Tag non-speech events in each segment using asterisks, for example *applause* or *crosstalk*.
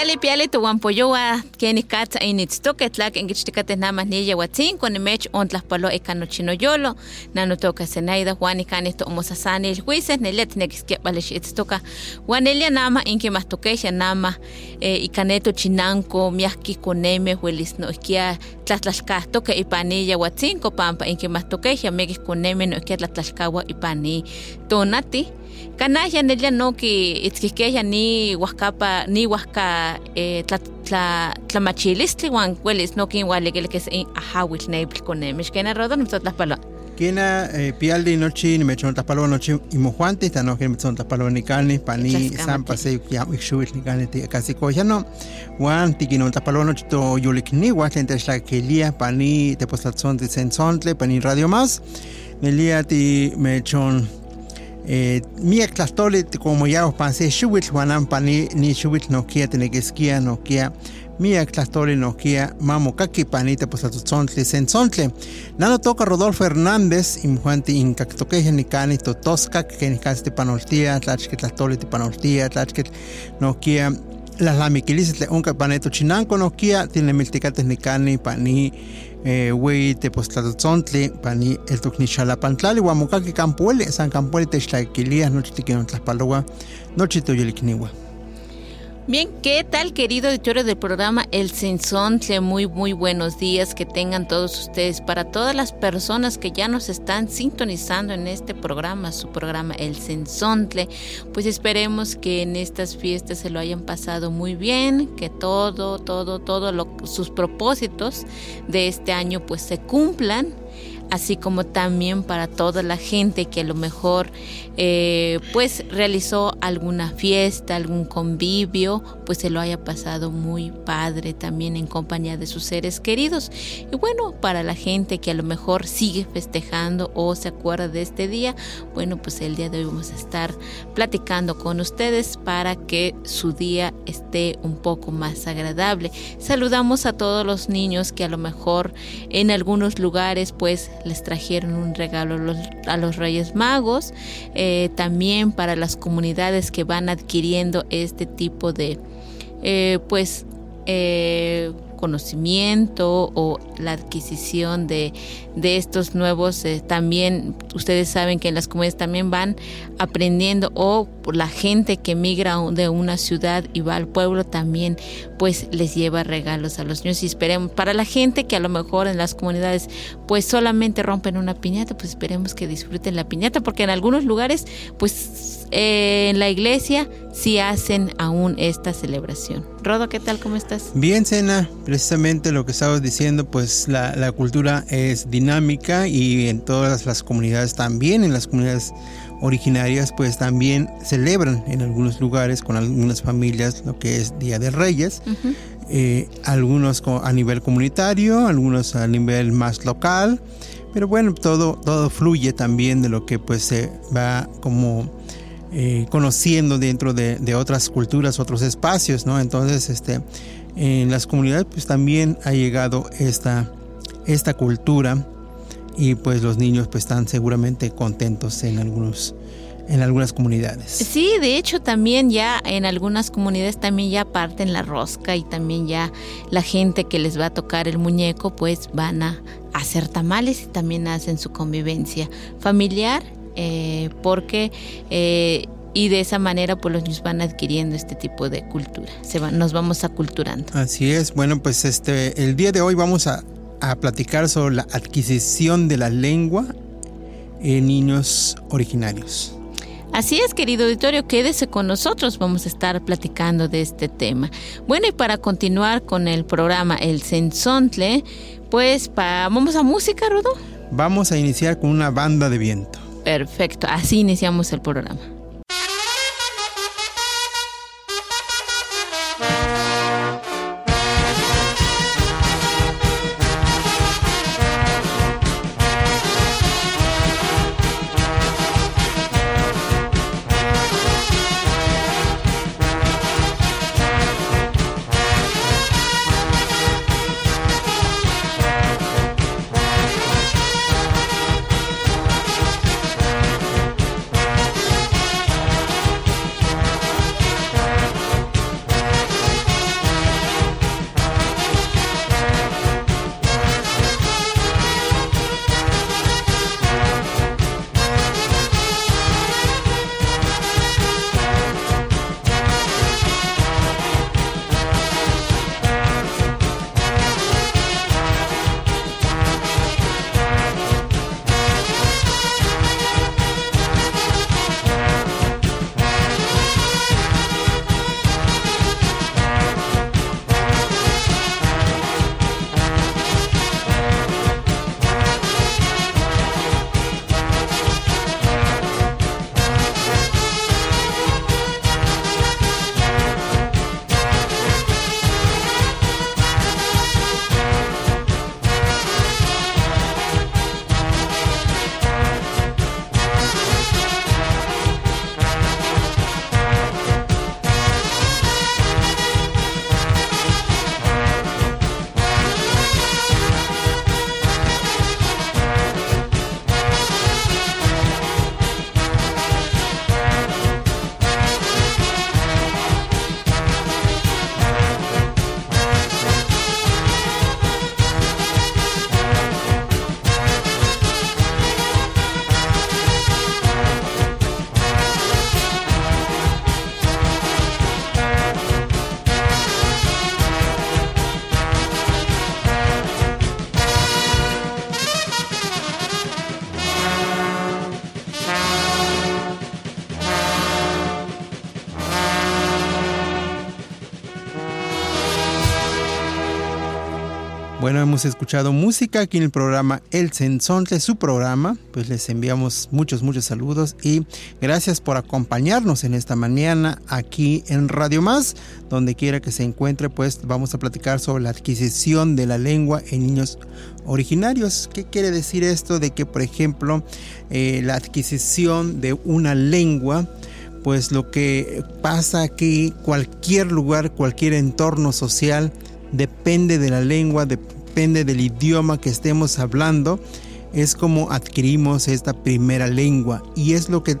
Piali piali tu wampoyoa keni katsa initztoke tlak engichtikate nama niya watsin con mech on tlaspalo ikano chinoyolo nano toka senaida juan ikani to omosasani juices nelet nekiskepa itztoka wanelia nama inki mastokesha nama e, ikaneto chinanko miaki koneme huelis no iskia tlatlashkahtoke ipaniya watsin ko pampa inki mastokesha mekis koneme no iskia tlatlashkawa ipani tonati Kanaya nelia no ki itzkihkeya ni huascapa ni huasca eh, tla, tla, tlamachilistli wan huelis no kin hualikilkis in ahawil neipl konemish kena rodo nimtzotlahpalo. Kena eh, pialdi nochi nimechontlahpalo nochi imojuanti tano que nimechontlahpalo nikani pani sampa se yam ixuil nikani ti kasi koya no. Wan tikinontlahpalo nochi to yulikniwa tlen techlakelia pani tepostlatzonti sensontle pani radio más. Nelia ti mechon eh, miak tlahtoli como ya panse xuwitl huanan pani ni xuwitl nokia tenequisquia nokia. Miak tlahtoli nokia mamokaki pani tepozatotzontli sentzontli nano toca Rodolfo Hernández imjuanti inkaktokeja nikani totoskak que nikasi tipanoltia tlachke tlahtoli tipanoltia tlachke nokia. Las lamiquilistle unka paneto chinanco nokia tinemilticates nikani pani wei tepostlatotzontli pani el toknixalapantlali huamokaki campueli san campueli techtlaquilia nochi tiquinontlaspaloa nochi toyelikniwa Bien, ¿qué tal querido auditorio del programa El Sensontle? Muy, muy buenos días que tengan todos ustedes. Para todas las personas que ya nos están sintonizando en este programa, su programa El Sensontle, pues esperemos que en estas fiestas se lo hayan pasado muy bien, que todo, todo, todo lo, sus propósitos de este año pues se cumplan así como también para toda la gente que a lo mejor eh, pues realizó alguna fiesta, algún convivio, pues se lo haya pasado muy padre también en compañía de sus seres queridos. Y bueno, para la gente que a lo mejor sigue festejando o se acuerda de este día, bueno, pues el día de hoy vamos a estar platicando con ustedes para que su día esté un poco más agradable. Saludamos a todos los niños que a lo mejor en algunos lugares pues les trajeron un regalo a los, Reyes Magos, también para las comunidades que van adquiriendo este tipo de, eh, pues, eh, conocimiento o la adquisición de, de estos nuevos, eh, también ustedes saben que en las comunidades también van aprendiendo o la gente que migra de una ciudad y va al pueblo también pues les lleva regalos a los niños y esperemos, para la gente que a lo mejor en las comunidades pues solamente rompen una piñata, pues esperemos que disfruten la piñata porque en algunos lugares pues eh, en la iglesia sí hacen aún esta celebración. Rodo, ¿qué tal? ¿Cómo estás? Bien, Sena, precisamente lo que estabas diciendo, pues la cultura es dinámica y en todas las comunidades también, en las comunidades originarias pues también celebran en algunos lugares con algunas familias lo que es Día de Reyes, uh -huh. eh, algunos a nivel comunitario, algunos a nivel más local, pero bueno, todo, todo fluye también de lo que pues se va como eh, conociendo dentro de, de, otras culturas, otros espacios, ¿no? Entonces, este, en las comunidades pues también ha llegado esta, esta cultura y pues los niños pues están seguramente contentos en algunos en algunas comunidades. Sí, de hecho también ya en algunas comunidades también ya parten la rosca y también ya la gente que les va a tocar el muñeco pues van a hacer tamales y también hacen su convivencia familiar eh, porque eh, y de esa manera pues los niños van adquiriendo este tipo de cultura, se va, nos vamos aculturando. Así es, bueno pues este el día de hoy vamos a a platicar sobre la adquisición de la lengua en niños originarios. Así es, querido auditorio, quédese con nosotros, vamos a estar platicando de este tema. Bueno, y para continuar con el programa El Sensontle, pues vamos a música, Rudo. Vamos a iniciar con una banda de viento. Perfecto, así iniciamos el programa. Hemos escuchado música aquí en el programa El Sensonte, su programa. Pues les enviamos muchos, muchos saludos y gracias por acompañarnos en esta mañana aquí en Radio Más. Donde quiera que se encuentre, pues vamos a platicar sobre la adquisición de la lengua en niños originarios. ¿Qué quiere decir esto? De que, por ejemplo, eh, la adquisición de una lengua pues lo que pasa aquí, cualquier lugar, cualquier entorno social, depende de la lengua, depende del idioma que estemos hablando, es como adquirimos esta primera lengua y es lo que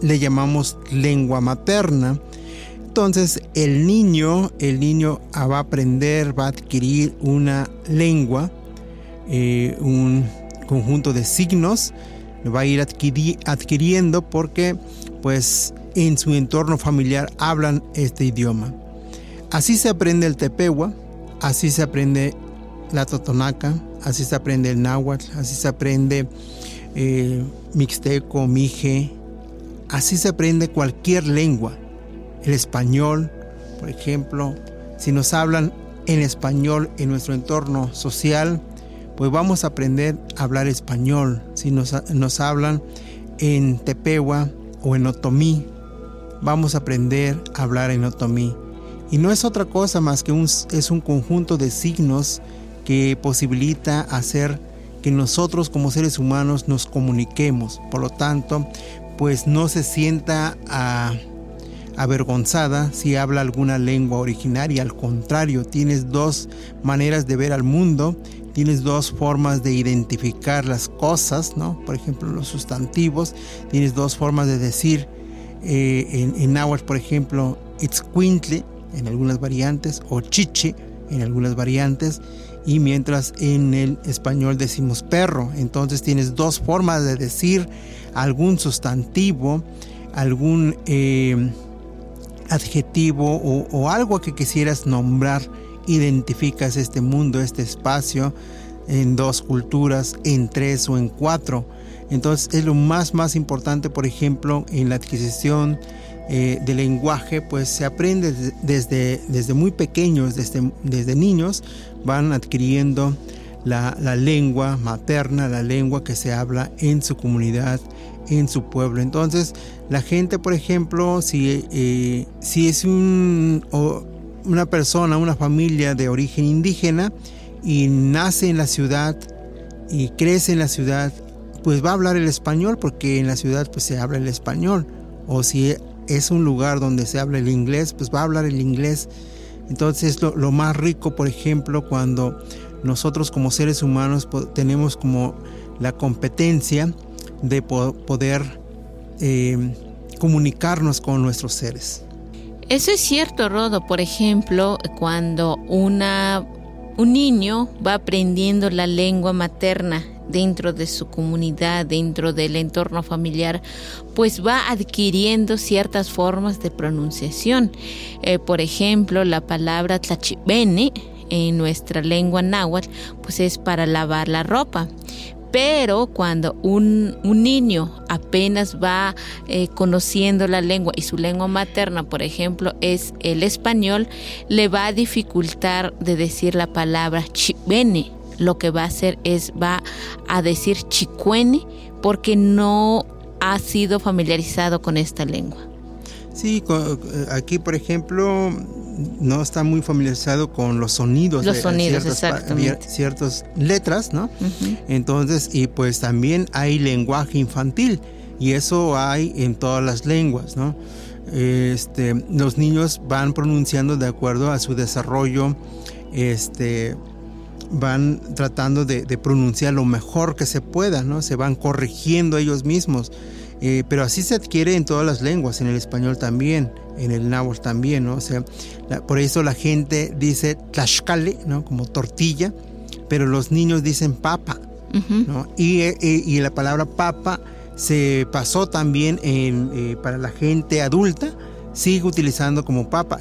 le llamamos lengua materna. Entonces el niño, el niño va a aprender, va a adquirir una lengua, eh, un conjunto de signos, va a ir adquiriendo porque pues en su entorno familiar hablan este idioma. Así se aprende el tepehua, Así se aprende la totonaca, así se aprende el náhuatl, así se aprende eh, mixteco, mije, así se aprende cualquier lengua. El español, por ejemplo, si nos hablan en español en nuestro entorno social, pues vamos a aprender a hablar español. Si nos, nos hablan en tepehua o en otomí, vamos a aprender a hablar en otomí. Y no es otra cosa más que un, es un conjunto de signos que posibilita hacer que nosotros como seres humanos nos comuniquemos. Por lo tanto, pues no se sienta avergonzada si habla alguna lengua originaria. Al contrario, tienes dos maneras de ver al mundo, tienes dos formas de identificar las cosas, ¿no? Por ejemplo, los sustantivos, tienes dos formas de decir. Eh, en, en por ejemplo, it's quintle, en algunas variantes o chiche en algunas variantes y mientras en el español decimos perro. Entonces tienes dos formas de decir algún sustantivo, algún eh, adjetivo o, o, algo que quisieras nombrar. Identificas este mundo, este espacio en dos culturas, en tres o en cuatro. Entonces es lo más más importante, por ejemplo, en la adquisición eh, de lenguaje pues se aprende desde, desde muy pequeños, desde, desde niños van adquiriendo la, la, lengua materna, la lengua que se habla en su comunidad, en su pueblo. Entonces, la gente, por ejemplo, si, eh, si es un, o una persona, una familia de origen indígena y nace en la ciudad y crece en la ciudad, pues va a hablar el español porque en la ciudad pues se habla el español. O si es un lugar donde se habla el inglés, pues va a hablar el inglés. Entonces lo, lo más rico, por ejemplo, cuando nosotros como seres humanos tenemos como la competencia de poder eh, comunicarnos con nuestros seres. Eso es cierto, Rodo. Por ejemplo, cuando una, un niño va aprendiendo la lengua materna dentro de su comunidad, dentro del entorno familiar, pues va adquiriendo ciertas formas de pronunciación. Eh, por ejemplo, la palabra tlachibene en nuestra lengua náhuatl, pues es para lavar la ropa. Pero cuando un, niño apenas va eh, conociendo la lengua y su lengua materna, por ejemplo, es el español, le va a dificultar de decir la palabra chibene. Lo que va a hacer es va a decir chicuene porque no ha sido familiarizado con esta lengua. Sí, aquí por ejemplo no está muy familiarizado con los sonidos los sonidos exactamente. ciertas letras no entonces y pues también hay lenguaje infantil y eso hay en todas las lenguas no este los niños van pronunciando de acuerdo a su desarrollo este van tratando de, de pronunciar lo mejor que se pueda no se van corrigiendo ellos mismos eh, pero así se adquiere en todas las lenguas, en el español también, en el náhuatl también, ¿no? O sea, por eso la gente dice tlaxcale, ¿no? Como tortilla, pero los niños dicen papa, ¿no? Eh, y, la palabra papa se pasó también en, eh, para la gente adulta, sigue utilizando como papa,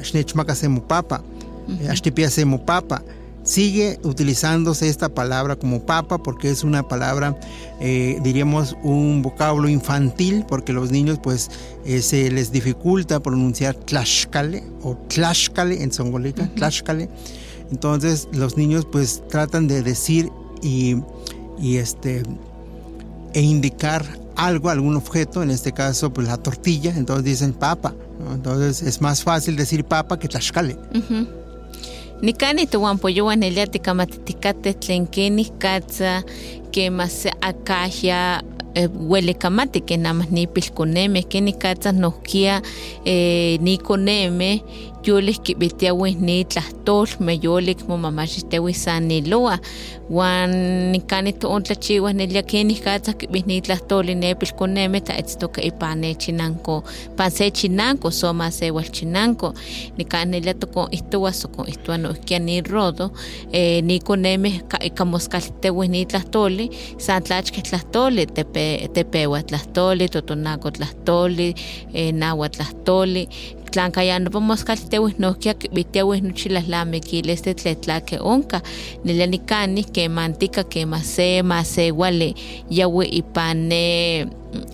papa, uh papa sigue utilizándose esta palabra como papa porque es una palabra, eh, diríamos, un vocablo infantil porque los niños pues eh, se les dificulta pronunciar tlaxcale o tlaxcale en songolica, tlaxcale. Entonces los niños pues tratan de decir y, este e indicar algo, algún objeto, en este caso pues la tortilla, entonces dicen papa, entonces es más fácil decir papa que tlaxcale. Nikani tuwanpoyowan elia tikamatikate tlen kenih katsa kemas akahya uelikamati eh, ke namah nipilkonemeh kenih katsa nohkia eh, nikoneme yolik kibitiawih ni tlahtolmeh yolik momamaxixtiawih san niloa wan nikani to'on tlachiwah nelia kenih katsa kibih ni tlahtoli nepilkonemeh tlaetztoka ipan nechinanko pan se chinanko soma sewal chinanko nikan nelia tokon ihtowa sokon ihtowa nohkia ni rodo eh, nikonemeh kamoskaltewih ni tlahtoli san tlachkeh tlahtoli tepe tepewa tlahtoli totonako tlahtoli eh, nawa tlahtoli tlankaya no pomoskaltewih nohkia kibitiawih nochi lahlamikil este tletlake onka nelia nikani kemantika kema se masewali yawi ipan ne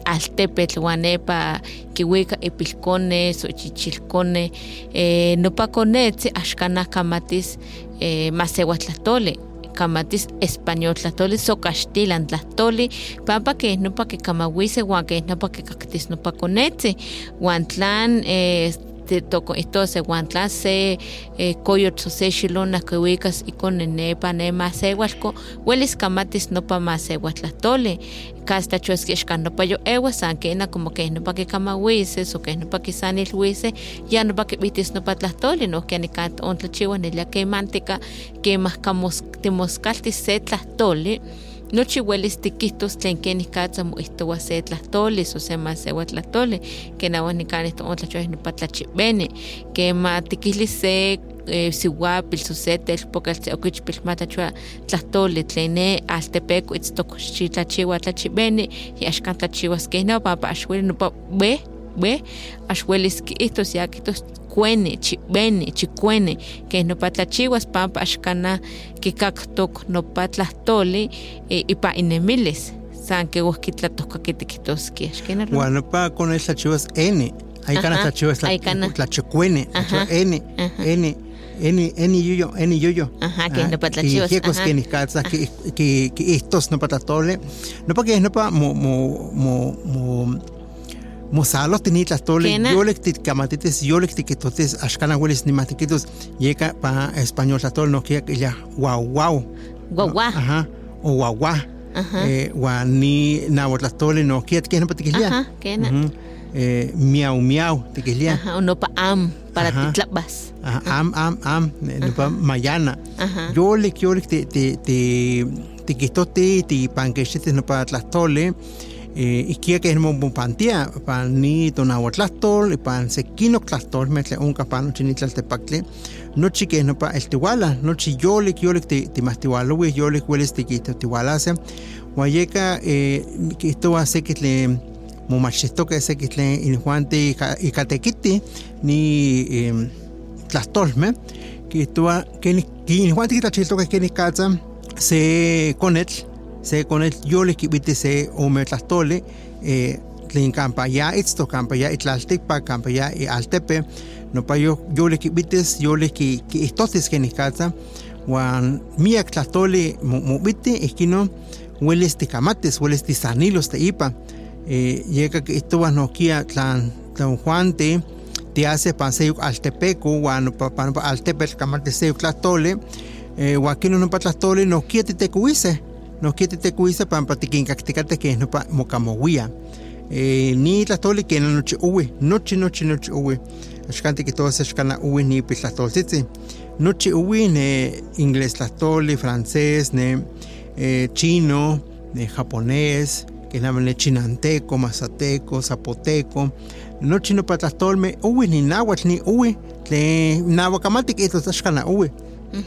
altepetl uan nepa kiwika ipilkones xochichilkones eh, nopa konetzi axkanah kamatis eh, masewatlahtoli kamatis español tlahtoli sokaxtilan tlahtoli pampa keh nopa kikamawise uan keh nopa kikaktis nopa konetzi uan tlan eh, toko ito se guantla se eh, coyot se xilona que ubicas y con nepa ne masewalco huelis kamatis no pa masehuatlatole casta chuesquixca no pa yo ewa san que na como que no pa que kamahuises o que no pa que sanil huise ya no pa que vitis no pa tlatole no que anicat on tlachiwa nelia que mantica que más kamos timoscaltis se tlatole nochi welis tikihtos tlen kenih katsa moihtowa se tlahtoli o se masewa tlahtoli kenawan nikan ihtoon tlachowa nopa tlachibeni kema tikihlis se eh, siwapil so se telpokal se okichpil matachua tlahtoli tlen ne altepeko itztok xitlachiwa tlachibeni y axkan tlachiwas keh nopa pa axwili nopa we axwelis kiihtos ya kihtos kuene, chibene, chicuene, que no patlachiwas pampa axcana kikaktok no patlahtoli e, ipa inemiles. San que vos kitlatoscaquitiquitoski. Bueno, pa con el tlachivas N. Hay canas tlachivas tlachicuene, N, N. eni eni yuyo eni yuyo ajá que no para chivas que que ni calza que que que estos no para tole no para que no para mo mo mo mo mo salo tini tole yo le tit kamatites yo le tit que totes ashkana hueles ni matiquitos llega para español tole no que ya wow wow wow ajá o wow wow eh wa ni na tole no que no que ya ajá que na eh, miau miau te que ya ajá no pa am para titlabas am am am ne pa mayana. Yo le yo le te te te te te te que este no para eh y que bon pantia pan ni to na tlastol pan se kino tlastol me tle un capano chini tlaltepaktle no chi que no pa el tiwala no chi yo le yo le te te mastiwalo we yo le cueles te que te tiwala se guayeca eh que esto hace que le momachisto que se que le in juante y catequiti ni eh, tlastolme ni que Juan tita chilto que ni casa se conet se kibite se o me tlastole eh tlen campa ya esto campa ya itlaltekpa campa ya e altepe no pa yo yo le kibites yo le ki que estos que ni casa wan miak tlastole mo bite esquino hueles de camates hueles de sanilos de ipa. Eh llega que esto no kia tlan tlan Juante te hace paseo altepeco guano pa altepec camal de seo tlatole eh guaquino no pa tlatole no quiete te cuise no quiete te cuise pa patiquin cacticate que no pa mocamoguía. Eh ni tlatole que no noche uwe. Noche noche noche uwe. Ashkante que todas ashkana uwe ni pitlatoltitzi noche uwe ne inglés tlatole francés ne eh, chino ne japonés que es chinanteco, mazateco, zapoteco, no chino patlastolme, uwi ni náhuatl ni uwi, tle náhuacamati que esto tashkana uwi.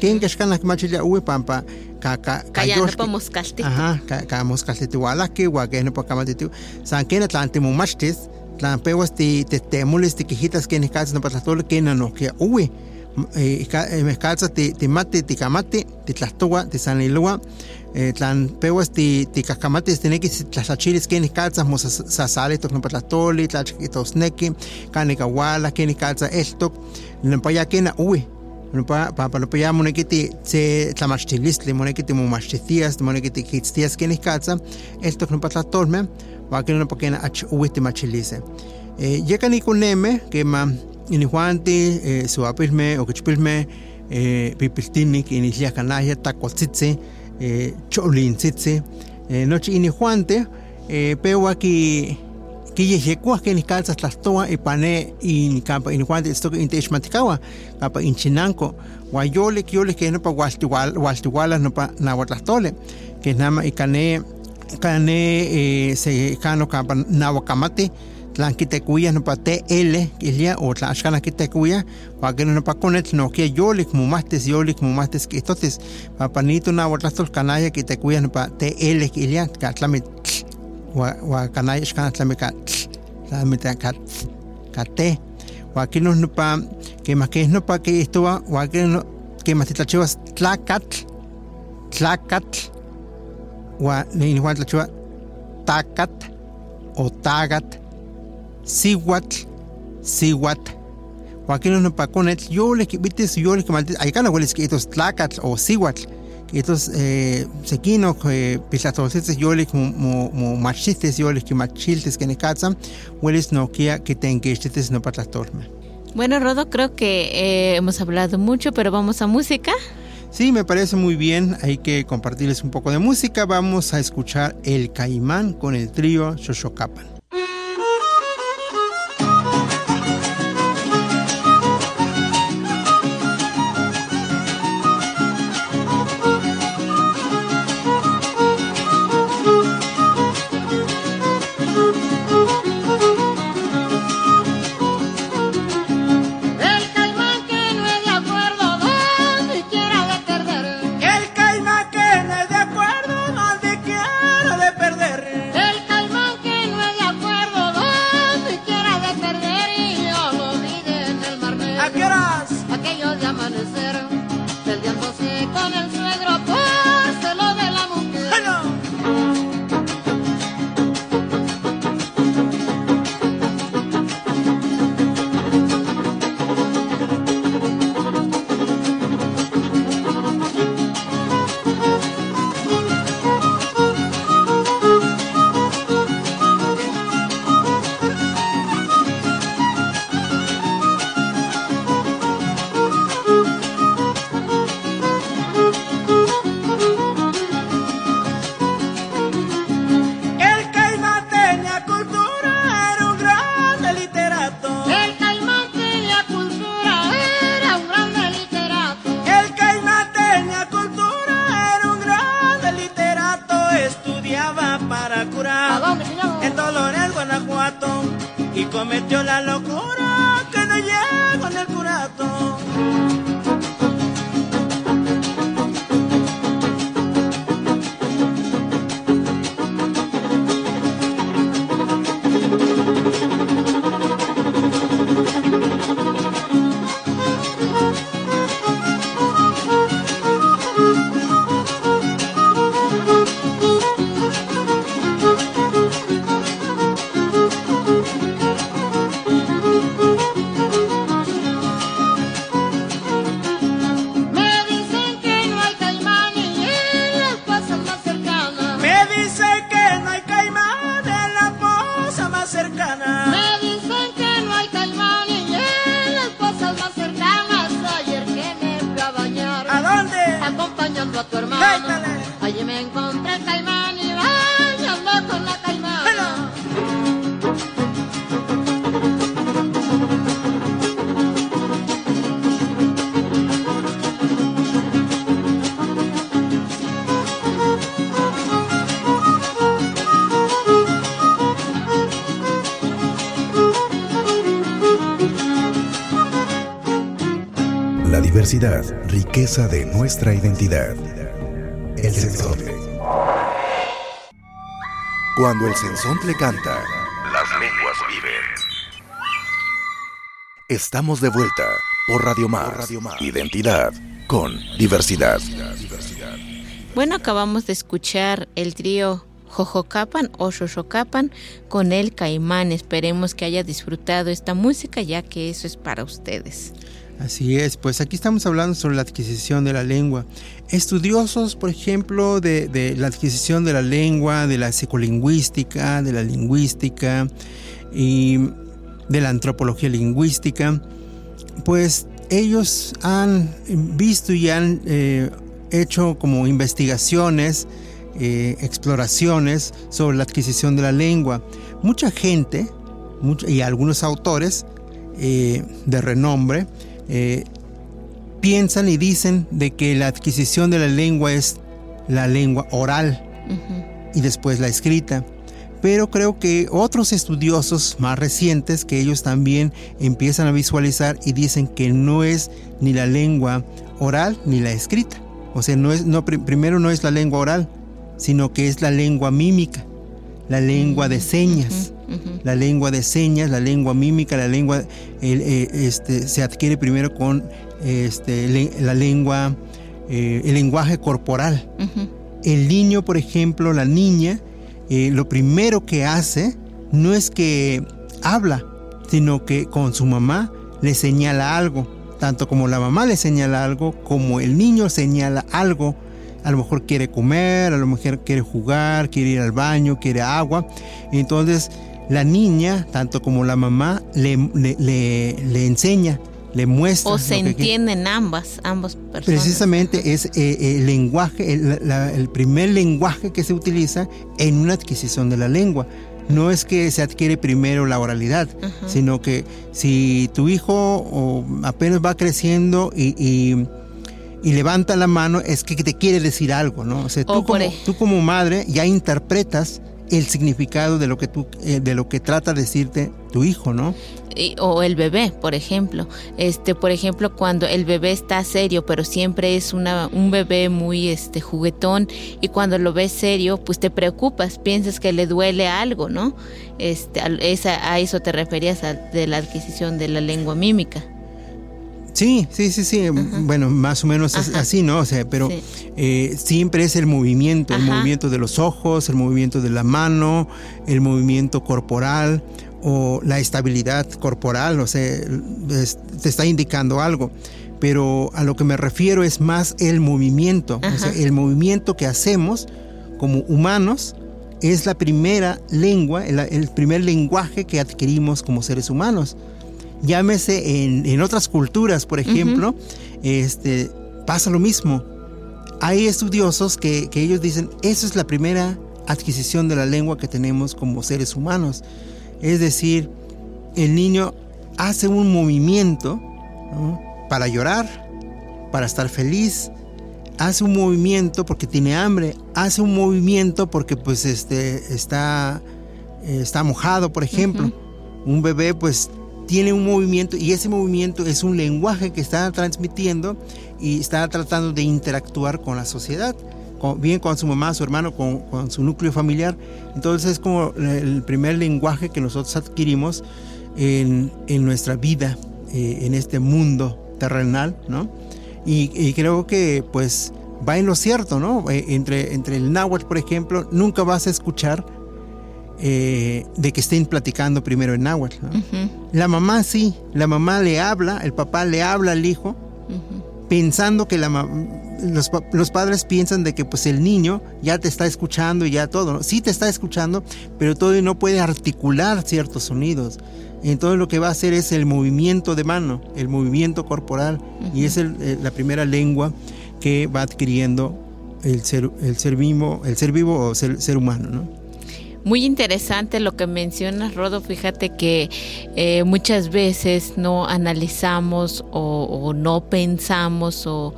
Ken kashkana machilia uwi pampa ka ka ka no pa moscalti. Ajá, ka ka moscalti wala que wa que no pa kamati tu. San ken atlante mumachtis, tlan pewas ti te temules ti kijitas ken kas no patlastol ken no que uwi. Eh, me calza ti ti mate ti kamate ti tlastowa ti sanilua eh, tlan pewas ti ti kakamatis tineki tlachilis kenih kaltzah mosasali tok nompa tlatoli tlachkitosneki kanik awala kenih kaltzah eltok nompa ya kena uwi nompa pampa nompa ya moneki ti se tlamachtilistli moneki timomachtihtias moneki tikitztias kenih kaltzah eltok nompa tlatolmeh uan kena nompa kena ach uwi timachilise eh, yeka nikoneme kema inihuanti eh, suapilmeh okichpilmeh eh, pipiltinik inihliah kanahya takoltzitzi eh, cholintzitzi eh, nochi ini juante eh, pewa ki kiyehyekwah ken kaltzah tlastoa ipane in kampa in juante istoka inteixmatikawa kampa in chinanko ua yolik yolik ke nopa waltiwalah nopa nahuatlahtole ke nama ikane kane eh, se kano kampa nahuakamati tlan kitekuia nopa TL kilia o tlan axkana kitekuia huakin nopa konetl nokia yolik mumahtes yolik mumahtes kihtotis papanito nahuatlahtol kanaya kitekuia nopa TL kilia ka tlami wa kanaya axkana tlami ka tlami ka ka te. Huakin nopa keh nopa kihtowa huakin kemah titlachiwas tlakatl tlakatl. Ua inihuan tlachiwa takat o tagat sihuatl, sihuatl. Joaquín no paconet, yo le quibites, yo le quimaltes, hay cana hueles que estos tlacatl o sihuatl, que estos eh, sequino, que pisatolcetes, yo le como mo machistes, yo le quimachiltes que ne catzam, hueles no que que te enquistes no patlatorme. Bueno, Rodo, creo que eh, hemos hablado mucho, pero vamos a música. Sí, me parece muy bien. Hay que compartirles un poco de música. Vamos a escuchar El Caimán con el trío Xoshocapan. Riqueza de nuestra identidad. El sensontle. Cuando el sensontle canta, las lenguas viven. Estamos de vuelta por Radio Más. Identidad con diversidad. Bueno, acabamos de escuchar el trío Jojocapan o Xochocapan con el Caimán. Esperemos que haya disfrutado esta música ya que eso es para ustedes. Así es, pues aquí estamos hablando sobre la adquisición de la lengua. Estudiosos, por ejemplo, de, la adquisición de la lengua, de la psicolingüística, de la lingüística y de la antropología lingüística, pues ellos han visto y han eh, hecho como investigaciones, eh, exploraciones sobre la adquisición de la lengua. Mucha gente y algunos autores eh, de renombre eh, piensan y dicen de que la adquisición de la lengua es la lengua oral y después la escrita. Pero creo que otros estudiosos más recientes que ellos también empiezan a visualizar y dicen que no es ni la lengua oral ni la escrita. O sea, no es, no, primero no es la lengua oral, sino que es la lengua mímica, la lengua de señas la lengua de señas, la lengua mímica, la lengua eh, este, se adquiere primero con este, la lengua, eh, el lenguaje corporal. El niño, por ejemplo, la niña, eh, lo primero que hace no es que habla, sino que con su mamá le señala algo. Tanto como la mamá le señala algo, como el niño señala algo a lo mejor quiere comer, a lo mejor quiere jugar, quiere ir al baño, quiere agua. Entonces la niña, tanto como la mamá, le, le, enseña, le muestra. O se entienden ambas, ambas personas. Precisamente es eh, el lenguaje, el, primer lenguaje que se utiliza en una adquisición de la lengua. No es que se adquiere primero la oralidad, sino que si tu hijo apenas va creciendo y, levanta la mano, es que te quiere decir algo, ¿no? O sea, tú, como, tú como madre ya interpretas el significado de lo que tú eh, de lo que trata de decirte tu hijo, ¿no? o el bebé, por ejemplo. Este, por ejemplo, cuando el bebé está serio, pero siempre es una, un bebé muy este juguetón y cuando lo ves serio, pues te preocupas, piensas que le duele algo, ¿no? Este, a, esa, a eso te referías de la adquisición de la lengua mímica. Sí, sí, sí, sí. Bueno, más o menos así, ¿no? O sea, pero eh, siempre es el movimiento, el movimiento de los ojos, el movimiento de la mano, el movimiento corporal o la estabilidad corporal, o sea, te está indicando algo. Pero a lo que me refiero es más el movimiento, o sea, el movimiento que hacemos como humanos es la primera lengua, el primer lenguaje que adquirimos como seres humanos llámese en, otras culturas, por ejemplo, este, pasa lo mismo. Hay estudiosos que, ellos dicen, esa es la primera adquisición de la lengua que tenemos como seres humanos. Es decir, el niño hace un movimiento para llorar, para estar feliz, hace un movimiento porque tiene hambre, hace un movimiento porque pues este está, está mojado, por ejemplo. Un bebé pues tiene un movimiento y ese movimiento es un lenguaje que está transmitiendo y está tratando de interactuar con la sociedad, bien con su mamá, su hermano, con, su núcleo familiar. Entonces es como el primer lenguaje que nosotros adquirimos en, nuestra vida, eh, en este mundo terrenal, ¿no? Y, creo que pues va en lo cierto, ¿no? Eh, entre, entre el náhuatl, por ejemplo, nunca vas a escuchar eh, de que estén platicando primero en náhuatl. La mamá sí, la mamá le habla, el papá le habla al hijo, pensando que la los, los, padres piensan de que pues el niño ya te está escuchando y ya todo, sí te está escuchando, pero todavía no puede articular ciertos sonidos. Entonces lo que va a hacer es el movimiento de mano, el movimiento corporal, y es eh, la primera lengua que va adquiriendo el ser, el ser vivo, el ser vivo o ser, ser humano, ¿no? Muy interesante lo que mencionas, Rodo. Fíjate que eh, muchas veces no analizamos o, no pensamos o,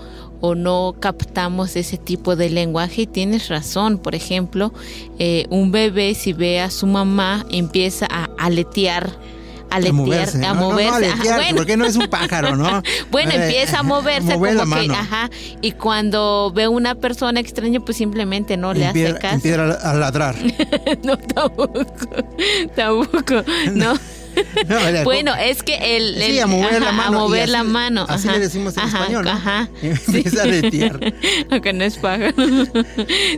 no captamos ese tipo de lenguaje y tienes razón. Por ejemplo, eh, un bebé si ve a su mamá empieza a aletear a letear, a moverse. bueno. Porque no es un pájaro, ¿no? *laughs* bueno, eh, empieza a moverse como que, ajá, y cuando ve una persona extraña, pues simplemente no le hace caso. Empieza a ladrar. *laughs* no, tampoco, tampoco, no. *laughs* *laughs* bueno, es que el, sí, a mover la mano. A mover la mano. Así le decimos en español. ¿no? Ajá. Empieza a letear. Aunque no es pájaro.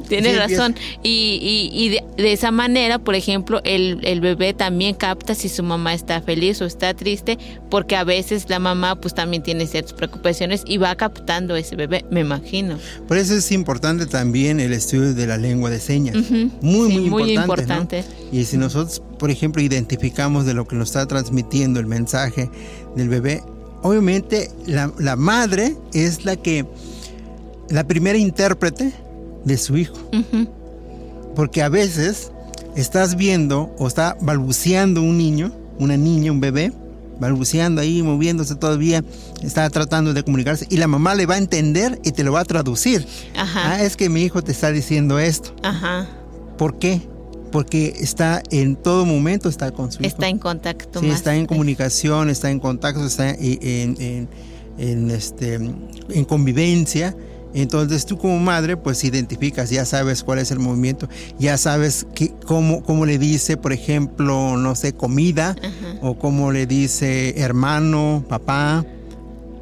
Tienes razón. Y, y, de, esa manera, por ejemplo, el, el bebé también capta si su mamá está feliz o está triste, porque a veces la mamá pues también tiene ciertas preocupaciones y va captando ese bebé, me imagino. Por eso es importante también el estudio de la lengua de señas. Muy, muy, muy importante. Y si nosotros, por ejemplo, identificamos de lo que nos está transmitiendo el mensaje del bebé, obviamente la, madre es la que, la primera intérprete de su hijo. Porque a veces estás viendo o está balbuceando un niño, una niña, un bebé, balbuceando ahí, moviéndose todavía, está tratando de comunicarse y la mamá le va a entender y te lo va a traducir. Ah, es que mi hijo te está diciendo esto. Ajá. ¿Por qué? Porque está en todo momento está con su hijo. Está en contacto. Sí, está en comunicación, está en contacto, está en, en, este, en convivencia. Entonces tú como madre pues identificas, ya sabes cuál es el movimiento, ya sabes que, cómo, cómo le dice, por ejemplo, no sé, comida, o cómo le dice hermano, papá,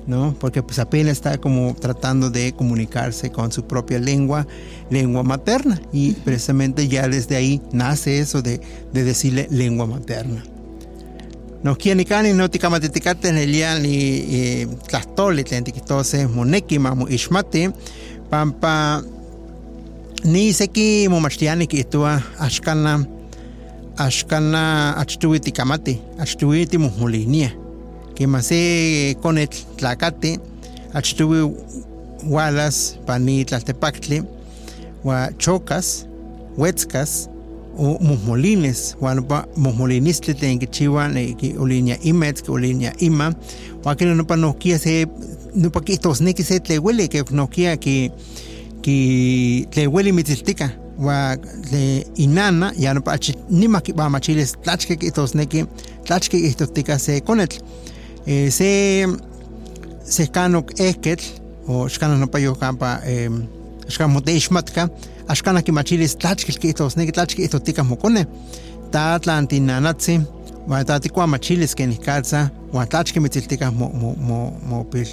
¿no? Porque pues apenas está como tratando de comunicarse con su propia lengua, lengua materna. Y precisamente ya desde ahí nace eso de, de decirle lengua materna. Nos quieren ni no ticamatiticate en el ni tlastole, entonces moneki mamu ishmate, pampa ni seki momachtiani que estuva ashkana ashkana achtuwi tikamati, achtuwi timuhmolinia que se con el tlacate, achtuve walas, pani tlaltepactli, wa chocas, huetzcas, o musmolines, pa musmolinistli ten que chihuan, que olinia imetz, olinia ima, que no pa no kia se, no pa quitos ne que se huele que no kia que, que tlehuele mitziltica, wa le inana, ya no pa ni ma va machiles tlachke que tos ne que tlachke estos tica se conetl. Eh, se se eket o xkana no payo kampa eh, xkana mote ixmatka axkana kimachilis tlachkil kitos neki tlachkil ito tika mokone. Ta tlantinanatzi wa ta tikua machilis ken ikatza wa tlachkil mitziltika mo mo mo mo pil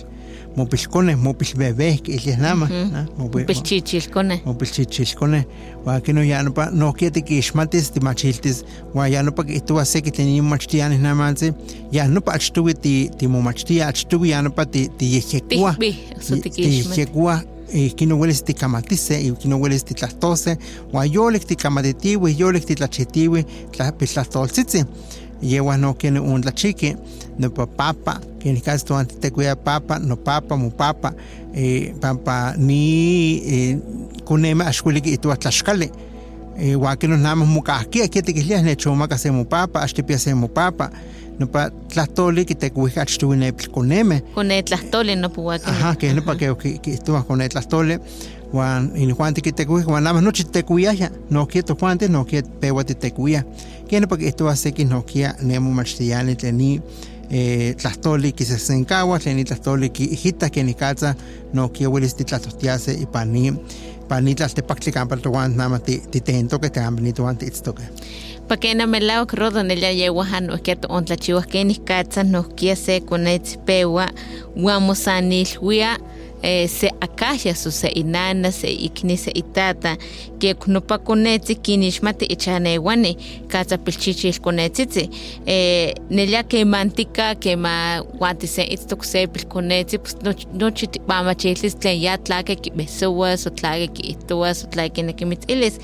mopilcones, mopilbebés, que es nama, mopilchichilcones. Mopilchichilcones. Wa que no ya no pa no quiere que ismates de machiltes, wa ya no pa que estuvo así que tenía machtianes nada más, ya no pa estuve ti ti momachtia, estuve ya no pa ti ti yechekua. Ti yechekua y que no hueles ti camatice y que no hueles ti tlastose, wa yo le ti camatetiwe, yo le ti tlachetiwe, tlapitlastolsitze. Yewa no quiere un tlachique, no pa papa, que en el caso tú antes te cuida papa, no papa, mu papa, eh, papa ni eh, kunema ashkuli que tú atlashkale. Eh, que nos namos muka aquí, aquí te quislias ne choma que hacemos papa, hasta pia hacemos papa. no pa tlastoli que te cuija achtuine coneme con el tlastoli no puwa ajá que no pa que que estuvo con el tlastoli. Juan y Juan que te cuija Juan nada más noche te cuya ya. No quiero Juan no quiero pewa te cuya que no pa que esto hace que no quiera nemo machtiane teni eh, tlastoli que se sencagua, tleni tlastoli que hijita que ni casa no quiero hueles ti tlastostiase y pani pani tlastepactli campa tuan nada más ti tento que te han venido antes esto que pakena melao rodo nelia yewahan no kiato on tlachiwas kenis katzas no kia se konetzipewa uamosanilhuia eh, se akaya su se inana se ikni se itata. Que kunupa konetzi kinixmati ichanewani katsa pilchichil konetzitzi eh, nelia que mantika que ma guanti se itztok se pilkonetzi pues nochi tipamachiltis tlen ya tlake kibesuas o tlake kiituas o tlake nekimitzilis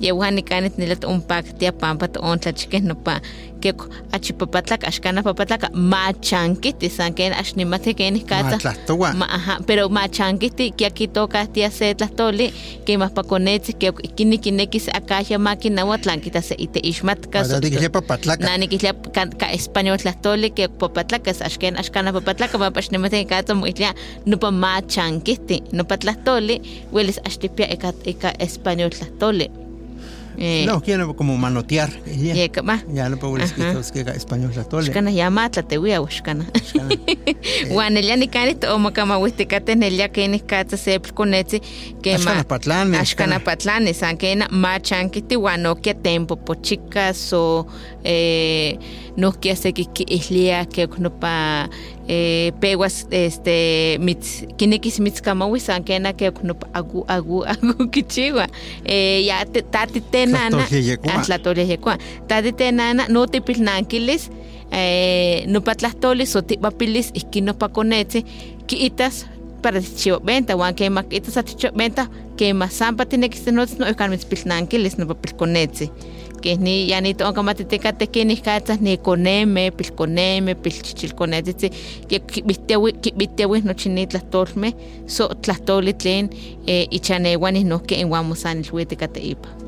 yewan nikanit nelia toonpaktia pampa toontlachikeh nopa que achi papatlaka axkana papatlaka machankiti san ken axnimati ken katsa ma ajá pero machankiti kia kitokahtia se tlahtoli kemah pakonetzi que kini kinekis akaya makinawa tlan kita se ite ixmatka nani kihlia ka español tlahtoli que papatlakas axken axkana papatlaka ma paxnimati katsa moitlia nopa machankiti nopa tlahtoli welis axtipia ika español tlahtoli eh, no, quiero como manotear. Ya, ya, ya no puedo decir que es español la tole. Shkana ya mata te voy a buscar. Juan *laughs* el ya ni canit o makama wiste kate ne ya que ni kata se konetsi que ma patlanes. Ashkana patlanes, aunque na machan que ti wano que tempo po chicas o eh no que hace que islia que no pa eh, peguas este mitz kinekis mitz kamawis ankena ke kunup agu agu *laughs* agu kichiwa eh, ya tati tenana atlatole yekua tati tenana no tipilnankilis eh, no patlastolis o tipapilis iskino pakonetsi kiitas para chivo venta wan que mak itas aticho venta que más sampa tiene que ser no no ikan mitspilnankilis no que ni ya ni tonka matitecate que ni katzas ni coneme, pilconeme, pilchichilconetzi, que vitewi, vitewi no chinitlas torme, so tlastoli tlen, eh, ichanewan no que en guamusan el huitecate ipa.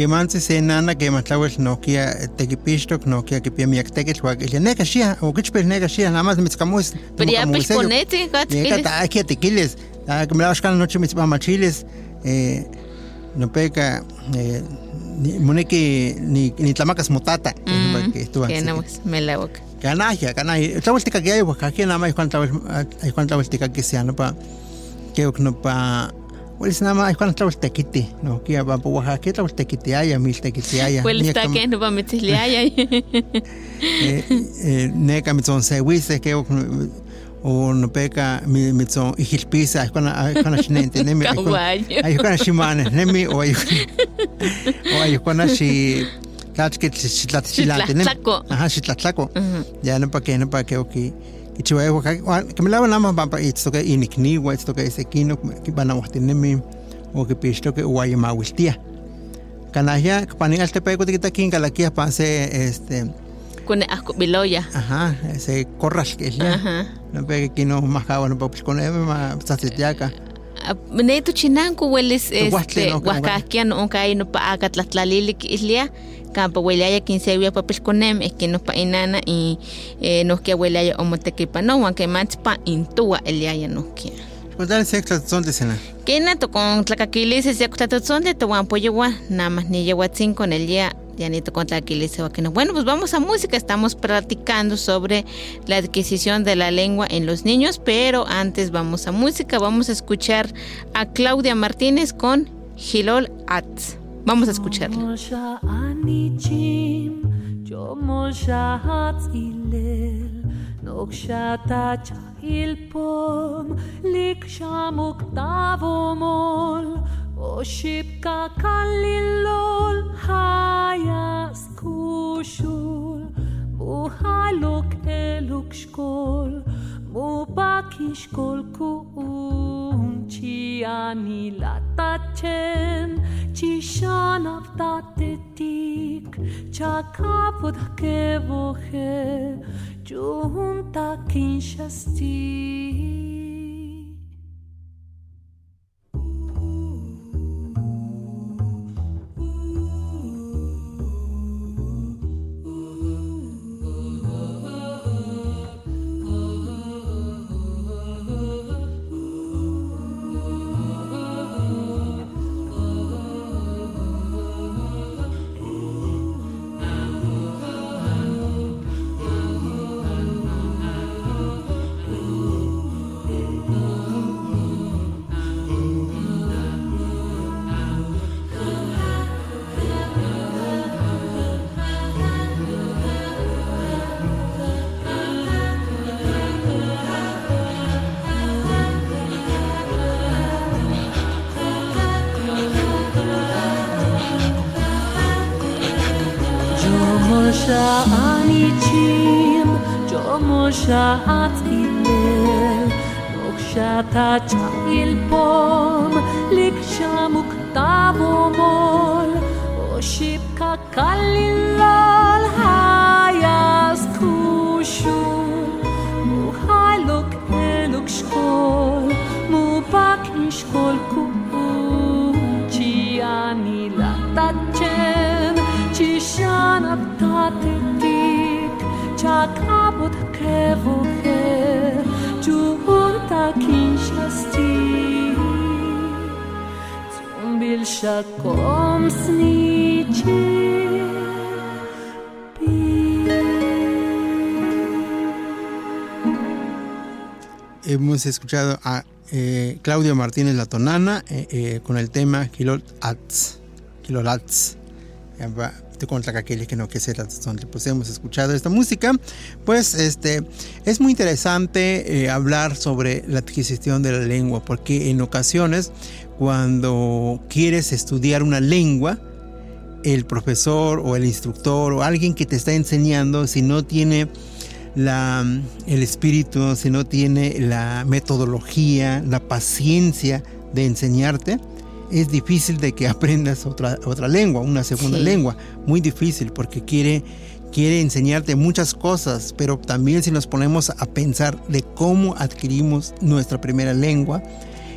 Imansi se nana que matlawel nokia tequipixtok nokia que pia miak tekitl wak ilia neka xia o kichpil neka xia nada más mitzkamuis pero ya pilconetzi katzkilis ta aquí tequiles ta que me la buscan noche mitzpamachiles eh no peca eh moneki ni ni tlamacas motata mm, que estuvo que no me la boca. Canalla canalla tlaweltika que hay pues aquí nada más cuánta cuánta vueltica que sea no pa que no pa pues nada más hay cuánta tlaweltequiti no que va por Oaxaca que tlaweltequiti haya mil tequiti haya pues está que no pa meterle *laughs* haya eh eh neka mitzon se wise que o no peca mi mi son ihilpisa ay kana ay kana shinente *laughs* nemi ay kana shimane nemi o ay *laughs* o tlachke nemi ajá ya que que okay ichiwa ejo que me lava más pampa esto que inikni wa esto que ese kino que van a wahti nemi o que pisto que guay ma wiltia kana ya pani alte pe ko tikita kin kala kia panse este con asco biloya. Ajá, ese corras que es ya. Ajá. No pe que no más cabo no pues con él más sasetiaca. Neto chinanco hueles este huascaquian un caí no pa aga tlatlalili que islia campo huelaya quince vía papel con em es que nos pa inana y eh, nos que huelaya o montequipa no aunque manch pa intua el ya nos que Contar se son de cena. Que nato con tlacaquilis se son de toan pollo nada más ni cinco en el día Dianito contra no Bueno, pues vamos a música. Estamos platicando sobre la adquisición de la lengua en los niños, pero antes vamos a música. Vamos a escuchar a Claudia Martínez con Hilol At. Vamos a escucharla. O O Oshipka kalilol hayas kushul Muhalok eluk shkol Mubakish kol kuum Chiani latachem Chishan cha Chakavod kevohe Junta kinshastik ג'ומו שעת אילל נוקשתה צ'איל פום לקשה מוקטב ומול או שיפקה קלילול Hemos escuchado a eh, Claudio Martínez La Tonana eh, eh, con el tema Kilolats. Kilolats. Contra aquellos que no que ser donde pues hemos escuchado esta música. Pues este es muy interesante eh, hablar sobre la adquisición de la lengua porque en ocasiones cuando quieres estudiar una lengua el profesor o el instructor o alguien que te está enseñando si no tiene la, el espíritu, si no tiene la metodología, la paciencia de enseñarte, es difícil de que *laughs* aprendas otra, otra lengua, una segunda Sí. lengua. Muy difícil porque quiere, quiere enseñarte muchas cosas, pero también si nos ponemos a pensar de cómo adquirimos nuestra primera lengua,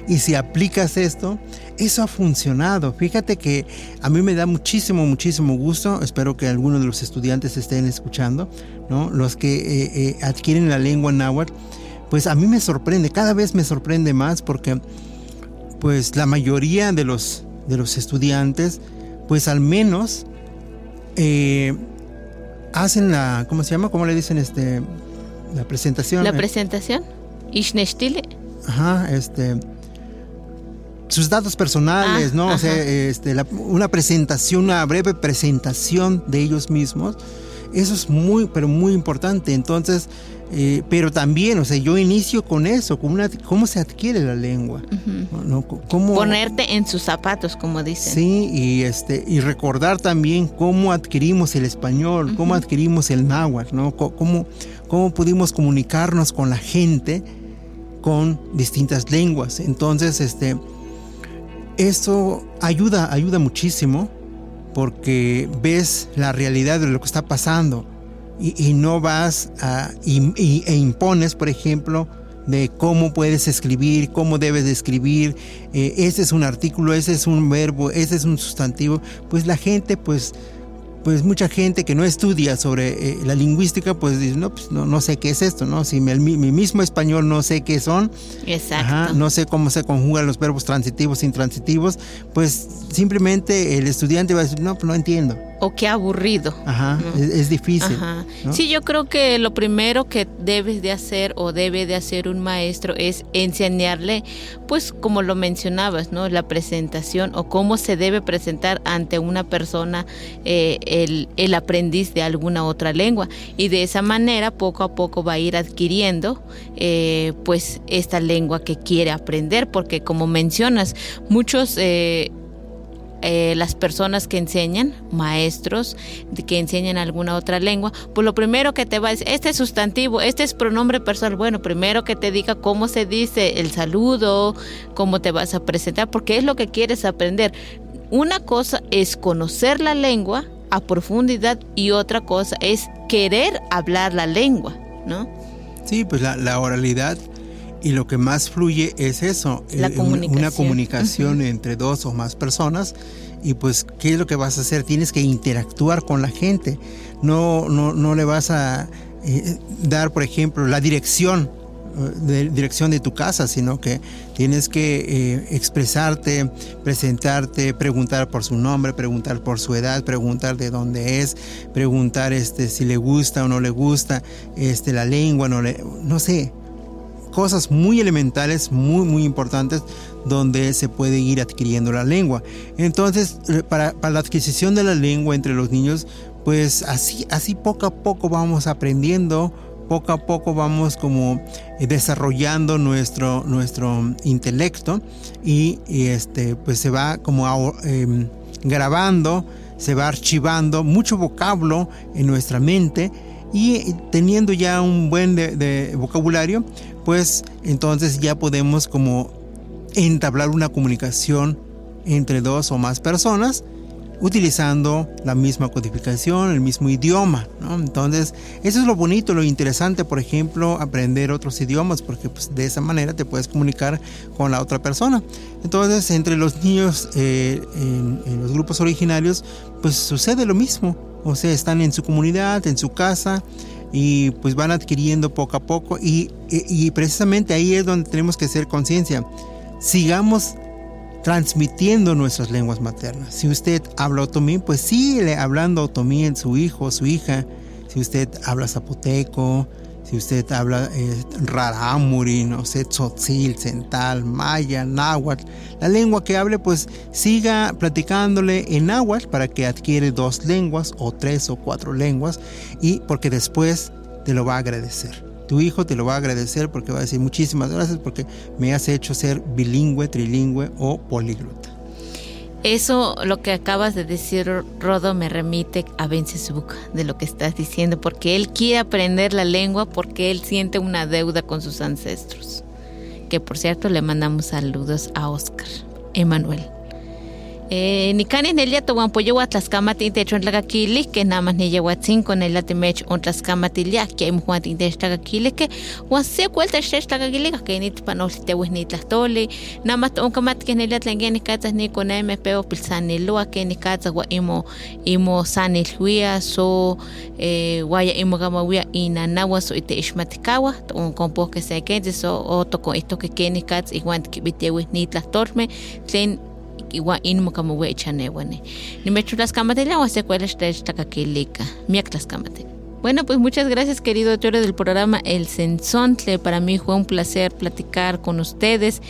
y si aplicas esto, eso ha funcionado. Fíjate que a mí me da muchísimo, muchísimo gusto. Espero que algunos de los estudiantes estén escuchando, ¿no? Los que eh, eh, adquieren la lengua náhuatl. Pues a mí me sorprende, cada vez me sorprende más porque pues la mayoría de los, de los estudiantes, pues al menos eh, hacen la, ¿cómo se llama? ¿Cómo le dicen este? La presentación. La eh, presentación. Ishnestile. Ajá, este. Sus datos personales, Ah, ¿no? O sea, este, la- una presentación, una breve presentación de ellos mismos. Eso es muy, pero muy importante. Entonces, eh, pero también, o sea, yo inicio con eso, con una, cómo se adquiere la lengua, ¿no? ¿Cómo, Ponerte en sus zapatos, como dicen. Sí, y este y recordar también cómo adquirimos el español, cómo adquirimos el náhuatl, ¿no? Cómo, cómo pudimos comunicarnos con la gente con distintas lenguas. Entonces, este esto ayuda, ayuda muchísimo porque ves la realidad de lo que está pasando y, no vas a, y- e impones, por ejemplo, de cómo puedes escribir, cómo debes de escribir, eh, ese es un artículo, ese es un verbo, ese es un sustantivo, pues la gente pues pues mucha gente que no estudia sobre eh, la lingüística, pues dice, no, pues no, no sé qué es esto, ¿no? Si mi, mi mismo español no sé qué son, Exacto. Ajá, no sé cómo se conjugan los verbos transitivos e intransitivos, pues simplemente el estudiante va a decir, no, pues no entiendo. O qué aburrido. Ajá, es, es difícil. Ajá. ¿no? Sí, yo creo que lo primero que debes de hacer o debe de hacer un maestro es enseñarle, pues como lo mencionabas, ¿no? La presentación o cómo se debe presentar ante una persona eh, el, el aprendiz de alguna otra lengua. Y de esa manera, poco a poco va a ir adquiriendo, eh, pues, esta lengua que quiere aprender, porque como mencionas, muchos... eh, eh, las personas que enseñan, maestros que enseñan alguna otra lengua, pues lo primero que te va a decir, este es sustantivo, este es pronombre personal, bueno, primero que te diga cómo se dice el saludo, cómo te vas a presentar, porque es lo que quieres aprender. Una cosa es conocer la lengua a profundidad y otra cosa es querer hablar la lengua, ¿no? Sí, pues la, la oralidad y lo que más fluye es eso, La eh, una- comunicación. una comunicación entre dos o más personas. Y pues qué es lo que vas a hacer, tienes que interactuar con la gente, no, no, no le vas a eh, dar, por ejemplo, la dirección eh, de dirección de tu casa, sino que tienes que eh, expresarte, presentarte, preguntar por su nombre, preguntar por su edad, preguntar de dónde es, preguntar este si le gusta o no le gusta, este la lengua, no le, no sé, cosas muy elementales, muy, muy importantes, donde se puede ir adquiriendo la lengua. Entonces, para, para la adquisición de la lengua entre los niños, pues así, así poco a poco vamos aprendiendo, poco a poco vamos como eh, desarrollando nuestro, nuestro intelecto y, este, pues se va como em, grabando, se va archivando mucho vocablo en nuestra mente y teniendo ya un buen vocabulario, pues entonces ya podemos como entablar una comunicación entre dos o más personas utilizando la misma codificación, el mismo idioma. Entonces, eso es lo bonito, lo interesante, por ejemplo, aprender otros idiomas, porque pues, de esa manera te puedes comunicar con la otra persona. Entonces, entre los niños eh, en, los grupos originarios, pues sucede lo mismo. O sea, están en su comunidad, en su casa, y pues van adquiriendo poco a poco. Y, y precisamente ahí es donde tenemos que hacer conciencia. Sigamos transmitiendo nuestras lenguas maternas. Si usted habla otomí, pues sigue hablando otomí en su hijo su hija. Si usted habla zapoteco, si usted habla eh, rarámuri, no sé, tzotzil, cental, maya, náhuatl, la lengua que hable, pues siga platicándole en náhuatl para que adquiere dos lenguas o tres o cuatro lenguas y porque después te lo va a agradecer. Tu hijo te lo va a agradecer porque va a decir muchísimas gracias porque me has hecho ser bilingüe, trilingüe o políglota. Eso, lo que acabas de decir, Rodo, me remite a Bencesuk de lo que estás diciendo, porque él quiere aprender la lengua porque él siente una deuda con sus ancestros. Que por cierto le mandamos saludos a Oscar, Emanuel. Eh, ni canis nelia towan pollo watlaskamati inte chontlakakili que nada más ni yehuatzin con el latimech ontlaskamatilia que hay mujuan inte tlakakili que wan se cuelta xtex tlakakili que ni panol te wis ni tlahtoli nada más onkamat que nelia tlengen ni katzas ni con eme peo pilsanilua que ni katzas wa imo imo sanilhuia so eh, waya imo gamawia inanawa so ite ixmatikawa on kompo que se kenzi so o toko esto que keni katz iguan kibitewis ni tlahtolme tlen iwa inmo kamo wechanewane nimechulas kamatela wase kuelas tech takakilika miak tlaskamatela Bueno, pues muchas gracias, querido autor del programa El Sensontle. Para mí fue un placer platicar con ustedes.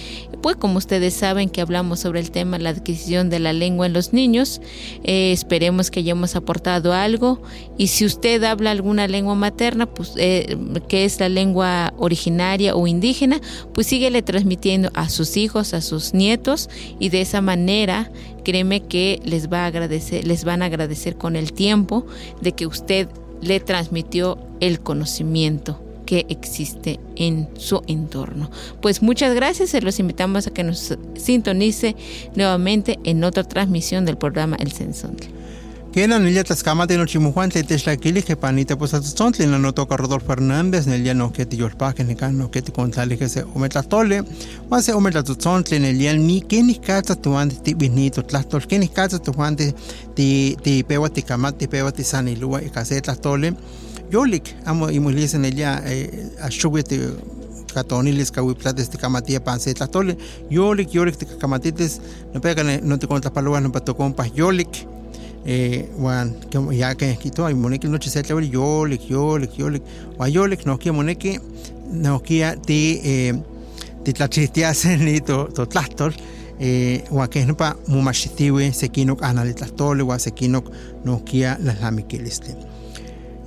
Pues como ustedes saben que hablamos sobre el tema la adquisición de la lengua en los niños, eh, esperemos que hayamos aportado algo. Y si usted habla alguna lengua materna, pues eh, que es la lengua originaria o indígena, pues síguele transmitiendo a sus hijos, a sus nietos, y de esa manera créeme que les va a agradecer, les van a agradecer con el tiempo de que usted le transmitió el conocimiento que existe en su entorno. Pues muchas gracias, se los invitamos a que nos sintonice nuevamente en otra transmisión del programa El Sensontle. Kena nilia taskamati no chimujuan te texlaquili que panita pues atzontli no toca Rodolfo Fernández nilia no que ti yolpa que ni no que ti contali que se ometlatole o se ometlatzontli nilia ni que ni cata tu ante ti binito tlastol que ni cata tu ante ti ti pewa ti kamati pewa ti sanilua y case tlatole yolik amo y mulis nilia a shubete catoniles cahuiplates te camatía panse tlatole yolik yolik te camatites no pega no te contas paluas no pato compas yolik eh, wan ya que quito hay moneki noche se yo yolik yolik yolik wa yolik no kia moneki no kia ti eh, ti tlachitiase ni *laughs* to to tlastol eh, wa que no pa mumashitiwe sekinok anali tlastol wa sekinok no kia las lamiquiliste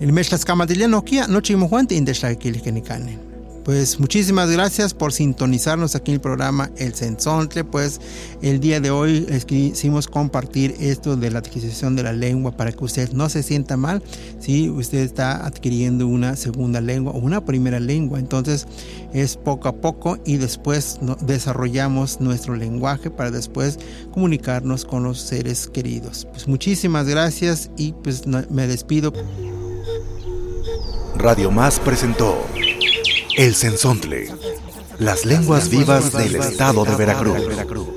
el mes las camatilia no kia noche mojuante ni canen pues muchísimas gracias por sintonizarnos aquí en el programa El Sensontle. Pues el día de hoy quisimos compartir esto de la adquisición de la lengua para que usted no se sienta mal si usted está adquiriendo una segunda lengua o una primera lengua. Entonces es poco a poco y después desarrollamos nuestro lenguaje para después comunicarnos con los seres queridos. Pues muchísimas gracias y pues me despido. Radio Más presentó el Sensontle. Las lenguas vivas del estado de Veracruz.